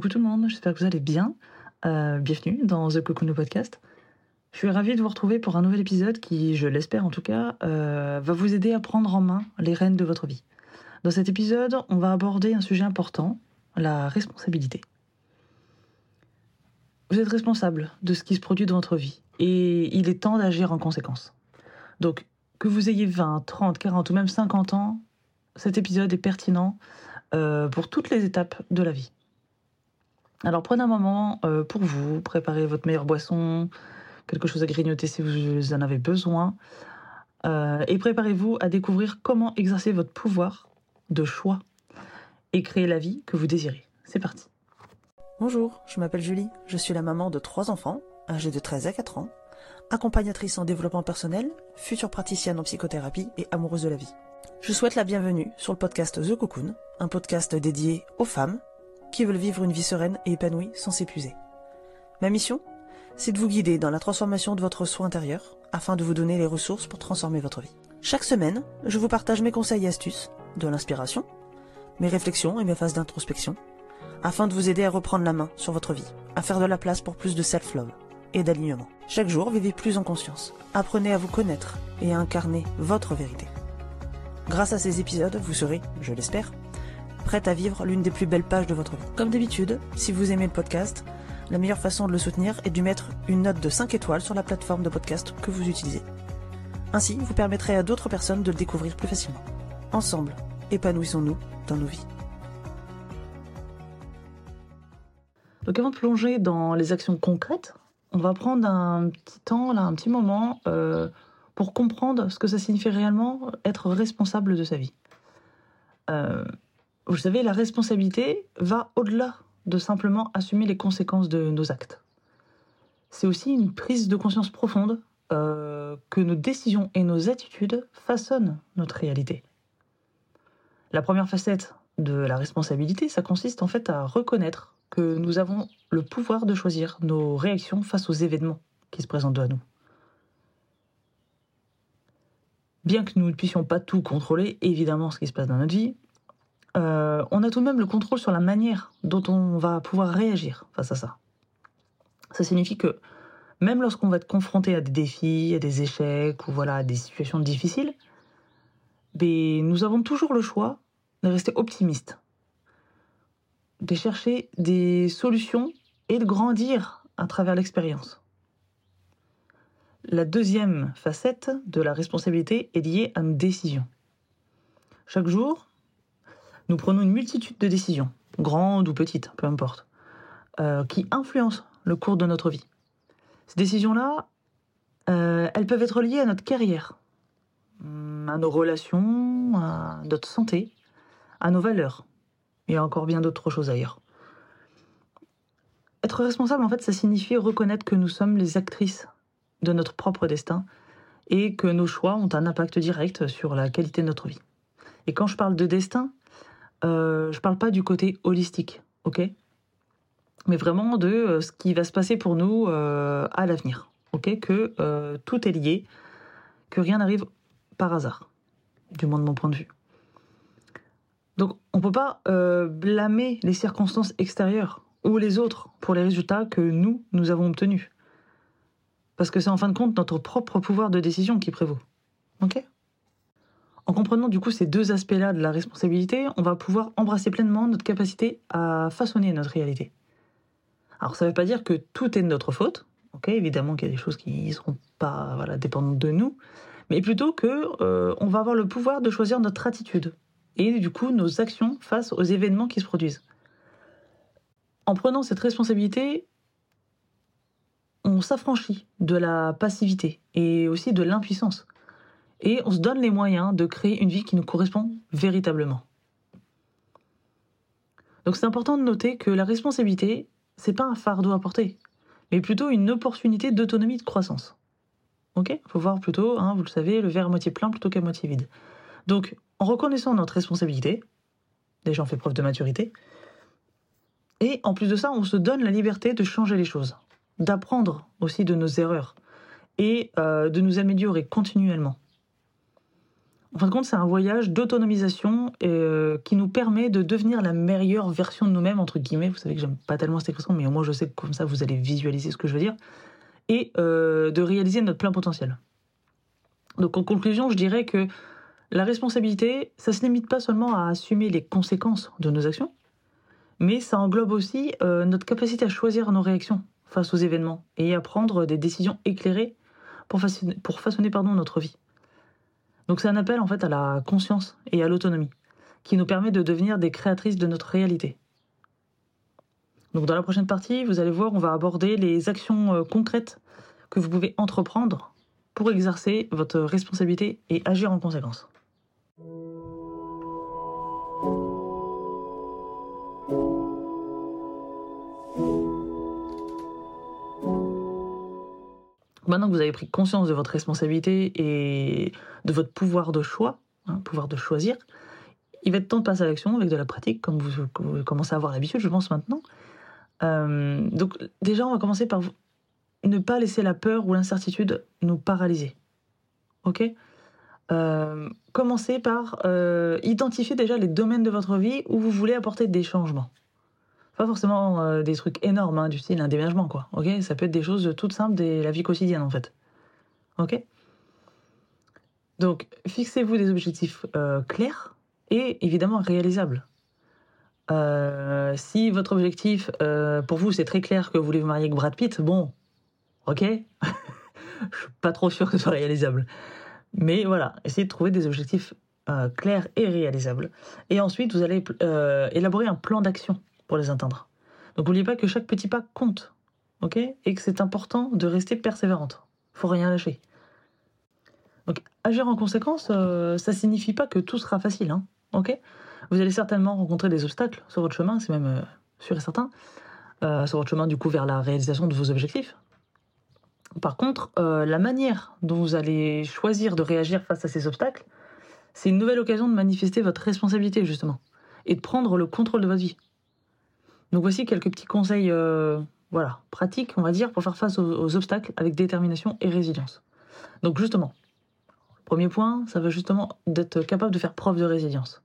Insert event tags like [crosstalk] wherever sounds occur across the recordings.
Coucou tout le monde, j'espère que vous allez bien. Euh, bienvenue dans The Cocoon Podcast. Je suis ravie de vous retrouver pour un nouvel épisode qui, je l'espère en tout cas, euh, va vous aider à prendre en main les rênes de votre vie. Dans cet épisode, on va aborder un sujet important, la responsabilité. Vous êtes responsable de ce qui se produit dans votre vie et il est temps d'agir en conséquence. Donc, que vous ayez 20, 30, 40 ou même 50 ans, cet épisode est pertinent euh, pour toutes les étapes de la vie. Alors prenez un moment euh, pour vous, préparez votre meilleure boisson, quelque chose à grignoter si vous en avez besoin, euh, et préparez-vous à découvrir comment exercer votre pouvoir de choix et créer la vie que vous désirez. C'est parti. Bonjour, je m'appelle Julie, je suis la maman de trois enfants, âgés de 13 à 4 ans, accompagnatrice en développement personnel, future praticienne en psychothérapie et amoureuse de la vie. Je souhaite la bienvenue sur le podcast The Cocoon, un podcast dédié aux femmes qui veulent vivre une vie sereine et épanouie sans s'épuiser. Ma mission C'est de vous guider dans la transformation de votre soi intérieur afin de vous donner les ressources pour transformer votre vie. Chaque semaine, je vous partage mes conseils et astuces, de l'inspiration, mes réflexions et mes phases d'introspection, afin de vous aider à reprendre la main sur votre vie, à faire de la place pour plus de self-love et d'alignement. Chaque jour, vivez plus en conscience. Apprenez à vous connaître et à incarner votre vérité. Grâce à ces épisodes, vous serez, je l'espère, prête à vivre l'une des plus belles pages de votre vie. Comme d'habitude, si vous aimez le podcast, la meilleure façon de le soutenir est de mettre une note de 5 étoiles sur la plateforme de podcast que vous utilisez. Ainsi, vous permettrez à d'autres personnes de le découvrir plus facilement. Ensemble, épanouissons-nous dans nos vies. Donc avant de plonger dans les actions concrètes, on va prendre un petit temps, là, un petit moment, euh, pour comprendre ce que ça signifie réellement être responsable de sa vie. Euh, vous savez, la responsabilité va au-delà de simplement assumer les conséquences de nos actes. C'est aussi une prise de conscience profonde euh, que nos décisions et nos attitudes façonnent notre réalité. La première facette de la responsabilité, ça consiste en fait à reconnaître que nous avons le pouvoir de choisir nos réactions face aux événements qui se présentent à nous. Bien que nous ne puissions pas tout contrôler, évidemment, ce qui se passe dans notre vie, euh, on a tout de même le contrôle sur la manière dont on va pouvoir réagir face à ça. Ça signifie que même lorsqu'on va être confronté à des défis, à des échecs ou voilà, à des situations difficiles, ben, nous avons toujours le choix de rester optimiste de chercher des solutions et de grandir à travers l'expérience. La deuxième facette de la responsabilité est liée à nos décisions. Chaque jour, nous prenons une multitude de décisions, grandes ou petites, peu importe, euh, qui influencent le cours de notre vie. Ces décisions-là, euh, elles peuvent être liées à notre carrière, à nos relations, à notre santé, à nos valeurs, il y a encore bien d'autres choses ailleurs. Être responsable, en fait, ça signifie reconnaître que nous sommes les actrices de notre propre destin et que nos choix ont un impact direct sur la qualité de notre vie. Et quand je parle de destin, euh, je parle pas du côté holistique, ok? Mais vraiment de euh, ce qui va se passer pour nous euh, à l'avenir, ok? Que euh, tout est lié, que rien n'arrive par hasard, du moins de mon point de vue. Donc on ne peut pas blâmer les circonstances extérieures ou les autres pour les résultats que nous, nous avons obtenus. Parce que c'est en fin de compte notre propre pouvoir de décision qui prévaut. En comprenant du coup ces deux aspects-là de la responsabilité, on va pouvoir embrasser pleinement notre capacité à façonner notre réalité. Alors ça ne veut pas dire que tout est de notre faute, Évidemment qu'il y a des choses qui ne seront pas voilà, dépendantes de nous, mais plutôt que euh, on va avoir le pouvoir de choisir notre attitude et du coup nos actions face aux événements qui se produisent. En prenant cette responsabilité, on s'affranchit de la passivité et aussi de l'impuissance. Et on se donne les moyens de créer une vie qui nous correspond véritablement. Donc c'est important de noter que la responsabilité, c'est pas un fardeau à porter, mais plutôt une opportunité d'autonomie de croissance. Ok? Faut voir plutôt, hein, vous le savez, le verre à moitié plein plutôt qu'à moitié vide. Donc, en reconnaissant notre responsabilité, déjà on fait preuve de maturité, et en plus de ça, on se donne la liberté de changer les choses, d'apprendre aussi de nos erreurs et euh, de nous améliorer continuellement. En fin de compte, c'est un voyage d'autonomisation euh, qui nous permet de devenir la meilleure version de nous-mêmes, entre guillemets. Vous savez que j'aime pas tellement cette expression, mais au moins je sais que comme ça vous allez visualiser ce que je veux dire. Et euh, de réaliser notre plein potentiel. Donc en conclusion, je dirais que la responsabilité, ça se limite pas seulement à assumer les conséquences de nos actions, mais ça englobe aussi euh, notre capacité à choisir nos réactions face aux événements et à prendre des décisions éclairées pour façonner, notre vie. Donc c'est un appel en fait à la conscience et à l'autonomie, qui nous permet de devenir des créatrices de notre réalité. Donc dans la prochaine partie, vous allez voir, on va aborder les actions euh, concrètes que vous pouvez entreprendre pour exercer votre responsabilité et agir en conséquence. Maintenant que vous avez pris conscience de votre responsabilité et de votre pouvoir de choix, hein, pouvoir de choisir, il va être temps de passer à l'action avec de la pratique, comme vous, commencez à avoir l'habitude, je pense maintenant. Euh, donc déjà, on va commencer par ne pas laisser la peur ou l'incertitude nous paralyser. Ok? Euh, Commencez par euh, identifier déjà les domaines de votre vie où vous voulez apporter des changements. Pas forcément euh, des trucs énormes, hein, du style un déménagement, quoi. Ok? Ça peut être des choses toutes simples de la vie quotidienne, en fait. Ok? Donc, fixez-vous des objectifs euh, clairs et évidemment réalisables. Euh, si votre objectif, pour vous, c'est très clair que vous voulez vous marier avec Brad Pitt, bon, ok? [laughs] Je suis pas trop sûr que ce soit réalisable. Mais voilà, essayez de trouver des objectifs clairs et réalisables. Et ensuite, vous allez élaborer un plan d'action les atteindre. Donc n'oubliez pas que chaque petit pas compte, ok? Et que c'est important de rester persévérante. Faut rien lâcher. Donc agir en conséquence, euh, ça signifie pas que tout sera facile, hein, ok? Vous allez certainement rencontrer des obstacles sur votre chemin, c'est même euh, sûr et certain, euh, sur votre chemin du coup vers la réalisation de vos objectifs. Par contre, la manière dont vous allez choisir de réagir face à ces obstacles, c'est une nouvelle occasion de manifester votre responsabilité justement et de prendre le contrôle de votre vie. Donc voici quelques petits conseils euh, voilà, pratiques, on va dire, pour faire face aux, obstacles avec détermination et résilience. Donc justement, premier point, ça va justement d'être capable de faire preuve de résilience.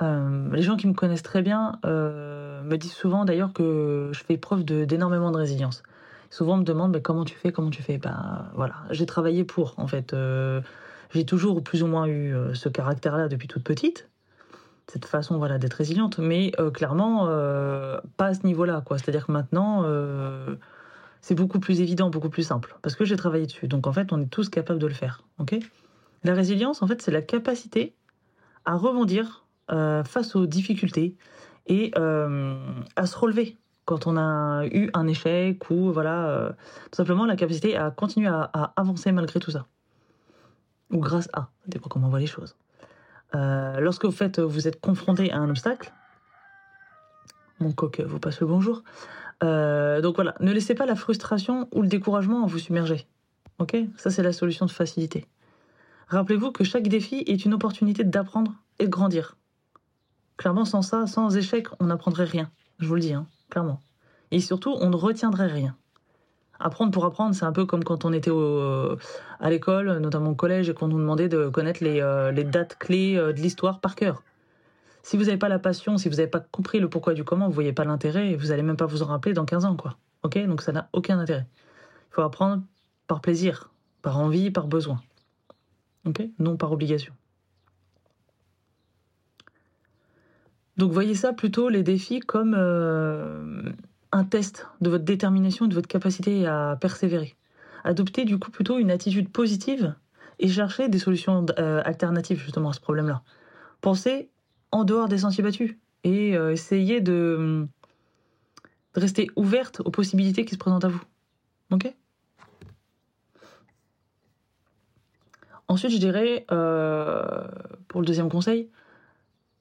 Euh, les gens qui me connaissent très bien euh, me disent souvent d'ailleurs que je fais preuve d'énormément de, résilience. Souvent on me demande comment tu fais, comment tu fais? Ben voilà, j'ai travaillé pour en fait. j'ai toujours plus ou moins eu ce caractère-là depuis toute petite cette façon voilà d'être résiliente. Mais euh, clairement euh, pas à ce niveau-là quoi. C'est-à-dire que maintenant euh, c'est beaucoup plus évident beaucoup plus simple. Parce que j'ai travaillé dessus. Donc en fait on est tous capables de le faire ok? La résilience en fait c'est la capacité à rebondir face aux difficultés et à se relever quand on a eu un échec ou voilà tout simplement la capacité à continuer à, avancer malgré tout ça. Ou grâce à. Ça dépend comment on voit les choses euh, lorsque vous, faites, vous êtes confronté à un obstacle, mon coq vous passe le bonjour. Euh, donc voilà, ne laissez pas la frustration ou le découragement vous submerger. Ok? Ça, c'est la solution de facilité. Rappelez-vous que chaque défi est une opportunité d'apprendre et de grandir. Clairement, sans ça, sans échec, on n'apprendrait rien. Je vous le dis, hein, clairement. Et surtout, on ne retiendrait rien apprendre pour apprendre, c'est un peu comme quand on était à l'école, notamment au collège, et qu'on nous demandait de connaître les, euh, dates clés euh, de l'histoire par cœur. Si vous n'avez pas la passion, si vous n'avez pas compris le pourquoi du comment, vous voyez pas l'intérêt, vous allez même pas vous en rappeler dans 15 ans, quoi. Ok? Donc ça n'a aucun intérêt. Il faut apprendre par plaisir, par envie, par besoin. Ok? Non par obligation. Donc voyez ça plutôt les défis comme euh, un test de votre détermination de votre capacité à persévérer. Adoptez du coup plutôt une attitude positive et cherchez des solutions euh, alternatives justement à ce problème-là. Pensez en dehors des sentiers battus et euh, essayez de, rester ouverte aux possibilités qui se présentent à vous. Ok? Ensuite, je dirais, euh, pour le deuxième conseil,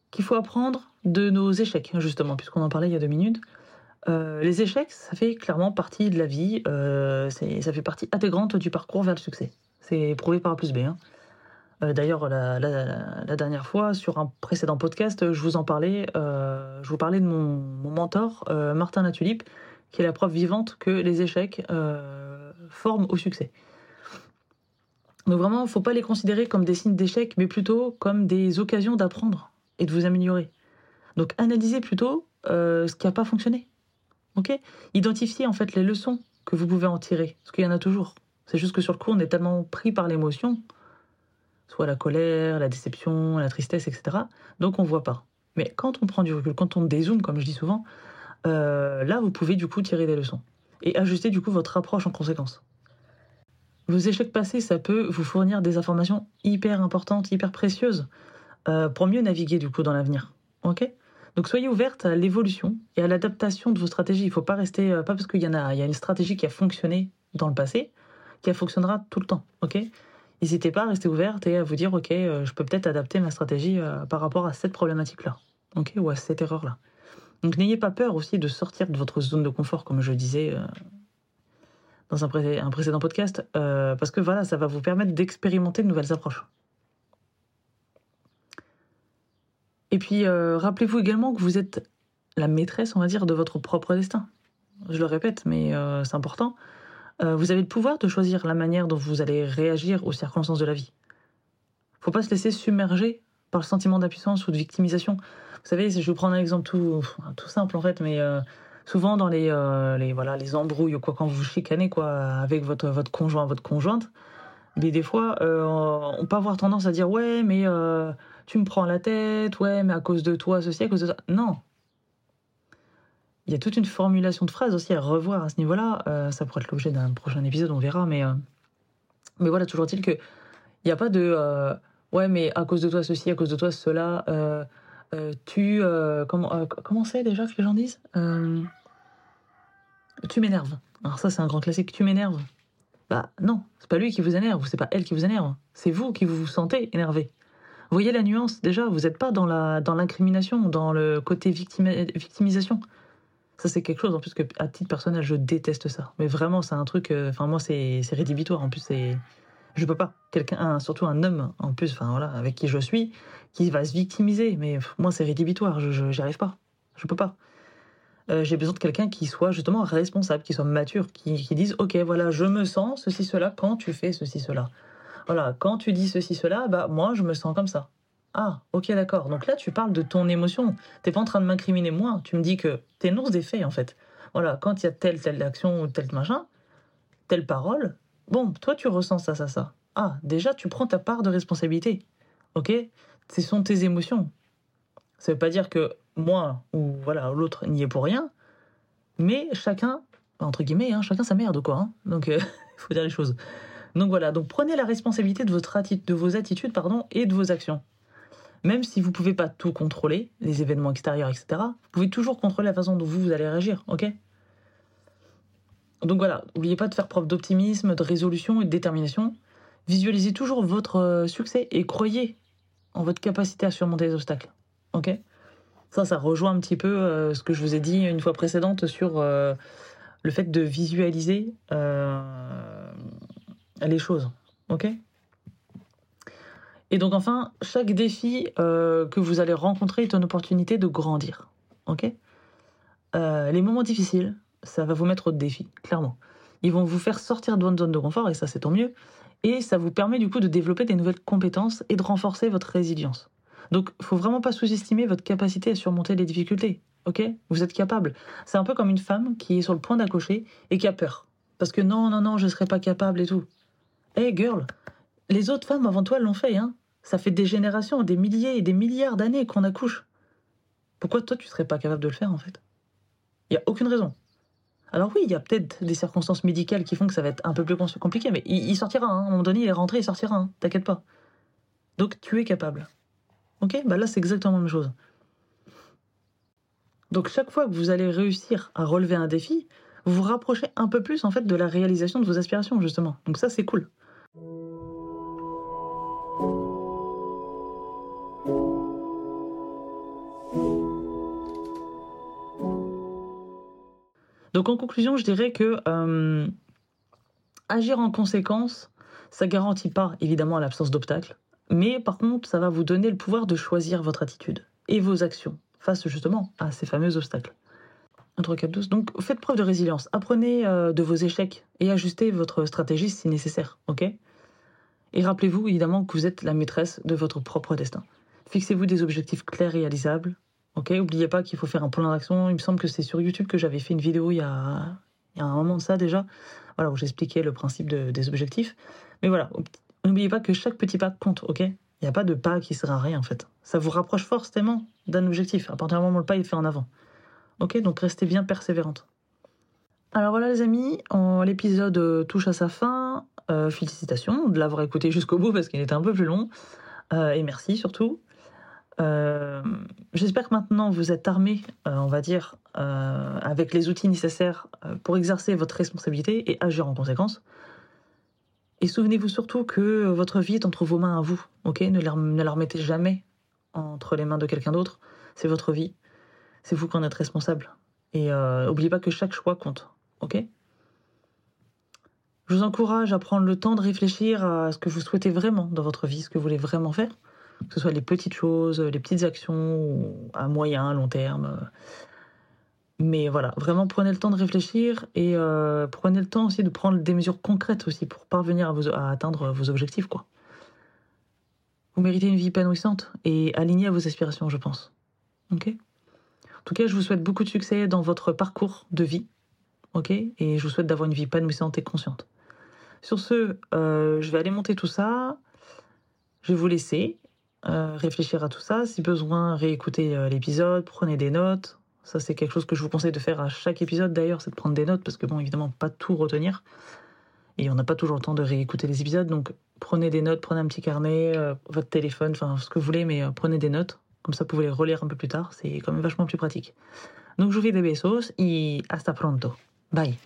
qu'il faut apprendre de nos échecs, justement, puisqu'on en parlait il y a deux minutes. Euh, les échecs, ça fait clairement partie de la vie, euh, ça fait partie intégrante du parcours vers le succès. C'est prouvé par A plus B. Hein. Euh, d'ailleurs, la, dernière fois, sur un précédent podcast, je vous en parlais, je vous parlais de mon, mentor, Martin Latulipe, qui est la preuve vivante que les échecs forment au succès. Donc vraiment, il ne faut pas les considérer comme des signes d'échec, mais plutôt comme des occasions d'apprendre et de vous améliorer. Donc analysez plutôt ce qui n'a pas fonctionné. Ok Identifiez en fait les leçons que vous pouvez en tirer, parce qu'il y en a toujours. C'est juste que sur le coup, on est tellement pris par l'émotion, soit la colère, la déception, la tristesse, etc. Donc on ne voit pas. Mais quand on prend du recul, quand on dézoome, comme je dis souvent, euh, là, vous pouvez du coup tirer des leçons et ajuster du coup votre approche en conséquence. Vos échecs passés, ça peut vous fournir des informations hyper importantes, hyper précieuses euh, pour mieux naviguer du coup dans l'avenir. Donc soyez ouverte à l'évolution et à l'adaptation de vos stratégies. Il ne faut pas rester, euh, pas parce qu'il y en a, il y a une stratégie qui a fonctionné dans le passé, qui fonctionnera tout le temps. Ok? N'hésitez pas à rester ouverte et à vous dire, ok, je peux peut-être adapter ma stratégie par rapport à cette problématique-là, ok, ou à cette erreur-là. Donc n'ayez pas peur aussi de sortir de votre zone de confort, comme je disais euh, dans un, précédent podcast, euh, parce que voilà, ça va vous permettre d'expérimenter de nouvelles approches. Et puis, euh, rappelez-vous également que vous êtes la maîtresse, on va dire, de votre propre destin. Je le répète, mais c'est important. vous avez le pouvoir de choisir la manière dont vous allez réagir aux circonstances de la vie. Faut pas se laisser submerger par le sentiment d'impuissance ou de victimisation. Vous savez, je vais prendre un exemple tout, simple en fait, mais euh, souvent dans les, euh, les, voilà, les embrouilles ou quoi, quand vous chicanez quoi, avec votre, votre conjoint, votre conjointe, mais des fois, euh, on peut avoir tendance à dire Ouais, mais tu me prends la tête, ouais, mais à cause de toi, ceci, à cause de ça. Non. Il y a toute une formulation de phrases aussi à revoir à ce niveau-là. ça pourrait être l'objet d'un prochain épisode, on verra, mais, mais voilà, toujours est-il qu'il n'y a pas de ouais, mais à cause de toi ceci, à cause de toi cela, euh, euh, tu. Euh, comment comment c'est déjà que les gens disent Tu m'énerves. Alors, ça, c'est un grand classique. Tu m'énerves. Bah, non, c'est pas lui qui vous énerve, c'est pas elle qui vous énerve. C'est vous qui vous, sentez énervé. Voyez la nuance déjà, vous n'êtes pas dans la dans l'incrimination, dans le côté victimisation. Ça c'est quelque chose en plus que à titre personnel je déteste ça. Mais vraiment c'est un truc. Enfin moi c'est rédhibitoire. En plus c'est je peux pas. Quelqu'un, surtout un homme, en plus, enfin voilà, avec qui je suis, qui va se victimiser. Mais moi, c'est rédhibitoire. Je, n'y arrive pas. Je peux pas. Euh, j'ai besoin de quelqu'un qui soit justement responsable, qui soit mature, qui, qui dise ok voilà je me sens ceci cela quand tu fais ceci cela. Voilà quand tu dis ceci cela bah moi je me sens comme ça. Ah ok d'accord donc là tu parles de ton émotion. T'es pas en train de m'incriminer moi. Tu me dis que t'énonces des faits en fait. Voilà quand il y a telle telle action ou tel machin, telle parole, Bon, toi, tu ressens ça, ça, ça. Ah, déjà, tu prends ta part de responsabilité. Ok? Ce sont tes émotions. Ça veut pas dire que moi ou voilà l'autre n'y est pour rien, mais chacun, entre guillemets, hein, chacun sa merde, quoi. Hein. donc, il [laughs] faut dire les choses. Donc voilà, donc prenez la responsabilité de, votre de vos attitudes pardon, et de vos actions. Même si vous ne pouvez pas tout contrôler, les événements extérieurs, etc., vous pouvez toujours contrôler la façon dont vous, vous allez réagir, ok? Donc voilà, n'oubliez pas de faire preuve d'optimisme, de résolution et de détermination. Visualisez toujours votre euh, succès et croyez en votre capacité à surmonter les obstacles. Ok? Ça, ça rejoint un petit peu euh, ce que je vous ai dit une fois précédente sur euh, le fait de visualiser les choses. Ok? Et donc enfin, chaque défi que vous allez rencontrer est une opportunité de grandir. Ok? Les moments difficiles, ça va vous mettre au défi, clairement. Ils vont vous faire sortir de votre zone de confort, et ça c'est tant mieux. Et ça vous permet du coup de développer des nouvelles compétences et de renforcer votre résilience. Donc, faut vraiment pas sous-estimer votre capacité à surmonter les difficultés. Ok? Vous êtes capable. C'est un peu comme une femme qui est sur le point d'accoucher et qui a peur. Parce que non, non, non, je ne serai pas capable et tout. Hey girl, les autres femmes avant toi l'ont fait, hein Ça fait des générations, des milliers et des milliards d'années qu'on accouche. Pourquoi toi tu serais pas capable de le faire en fait? Il y a aucune raison. Alors oui, il y a peut-être des circonstances médicales qui font que ça va être un peu plus compliqué, mais il, sortira. Hein. À un moment donné, il est rentré, il sortira. Hein. T'inquiète pas. Donc tu es capable. Ok Bah là, c'est exactement la même chose. Donc chaque fois que vous allez réussir à relever un défi, vous vous rapprochez un peu plus en fait de la réalisation de vos aspirations justement. Donc ça, c'est cool. Donc en conclusion, je dirais que euh, agir en conséquence, ça garantit pas évidemment l'absence d'obstacles, mais par contre, ça va vous donner le pouvoir de choisir votre attitude et vos actions face justement à ces fameux obstacles. 1, 3, 4, 12. Donc faites preuve de résilience, apprenez euh, de vos échecs et ajustez votre stratégie si nécessaire, ok? Et rappelez-vous évidemment que vous êtes la maîtresse de votre propre destin. Fixez-vous des objectifs clairs, réalisables. Ok, n'oubliez pas qu'il faut faire un plan d'action. Il me semble que c'est sur YouTube que j'avais fait une vidéo il y, a, il y a un moment de ça déjà, voilà, où j'expliquais le principe des objectifs. Mais voilà, n'oubliez pas que chaque petit pas compte, ok Il n'y a pas de pas qui sert à rien en fait. Ça vous rapproche forcément d'un objectif, à partir du moment où le pas est fait en avant. Ok, donc restez bien persévérante. Alors voilà les amis, l'épisode euh, touche à sa fin. Euh, félicitations de l'avoir écouté jusqu'au bout parce qu'il était un peu plus long. Euh, et merci surtout. J'espère que maintenant vous êtes armés, on va dire, avec les outils nécessaires pour exercer votre responsabilité et agir en conséquence. Et souvenez-vous surtout que votre vie est entre vos mains à vous. Ok, ne la, remettez jamais entre les mains de quelqu'un d'autre. C'est votre vie. C'est vous qui en êtes responsable. Et n'oubliez pas que chaque choix compte. Ok? Je vous encourage à prendre le temps de réfléchir à ce que vous souhaitez vraiment dans votre vie, ce que vous voulez vraiment faire, que ce soit les petites choses, les petites actions, à moyen, long terme. Mais voilà, vraiment prenez le temps de réfléchir et euh, prenez le temps aussi de prendre des mesures concrètes aussi pour parvenir à, atteindre vos objectifs. quoi. Vous méritez une vie épanouissante et alignée à vos aspirations, je pense. En tout cas, je vous souhaite beaucoup de succès dans votre parcours de vie ok? Et je vous souhaite d'avoir une vie épanouissante et consciente. Sur ce, euh, je vais aller monter tout ça. Je vais vous laisser euh, réfléchir à tout ça. Si besoin, réécouter euh, l'épisode, prenez des notes. Ça, c'est quelque chose que je vous conseille de faire à chaque épisode d'ailleurs, c'est de prendre des notes parce que, bon, évidemment, pas tout retenir. Et on n'a pas toujours le temps de réécouter les épisodes. Donc, prenez des notes, prenez un petit carnet, votre téléphone, enfin, ce que vous voulez, mais prenez des notes. Comme ça, vous pouvez les relire un peu plus tard. C'est quand même vachement plus pratique. Donc, je vous fais des besos et hasta pronto. Bye.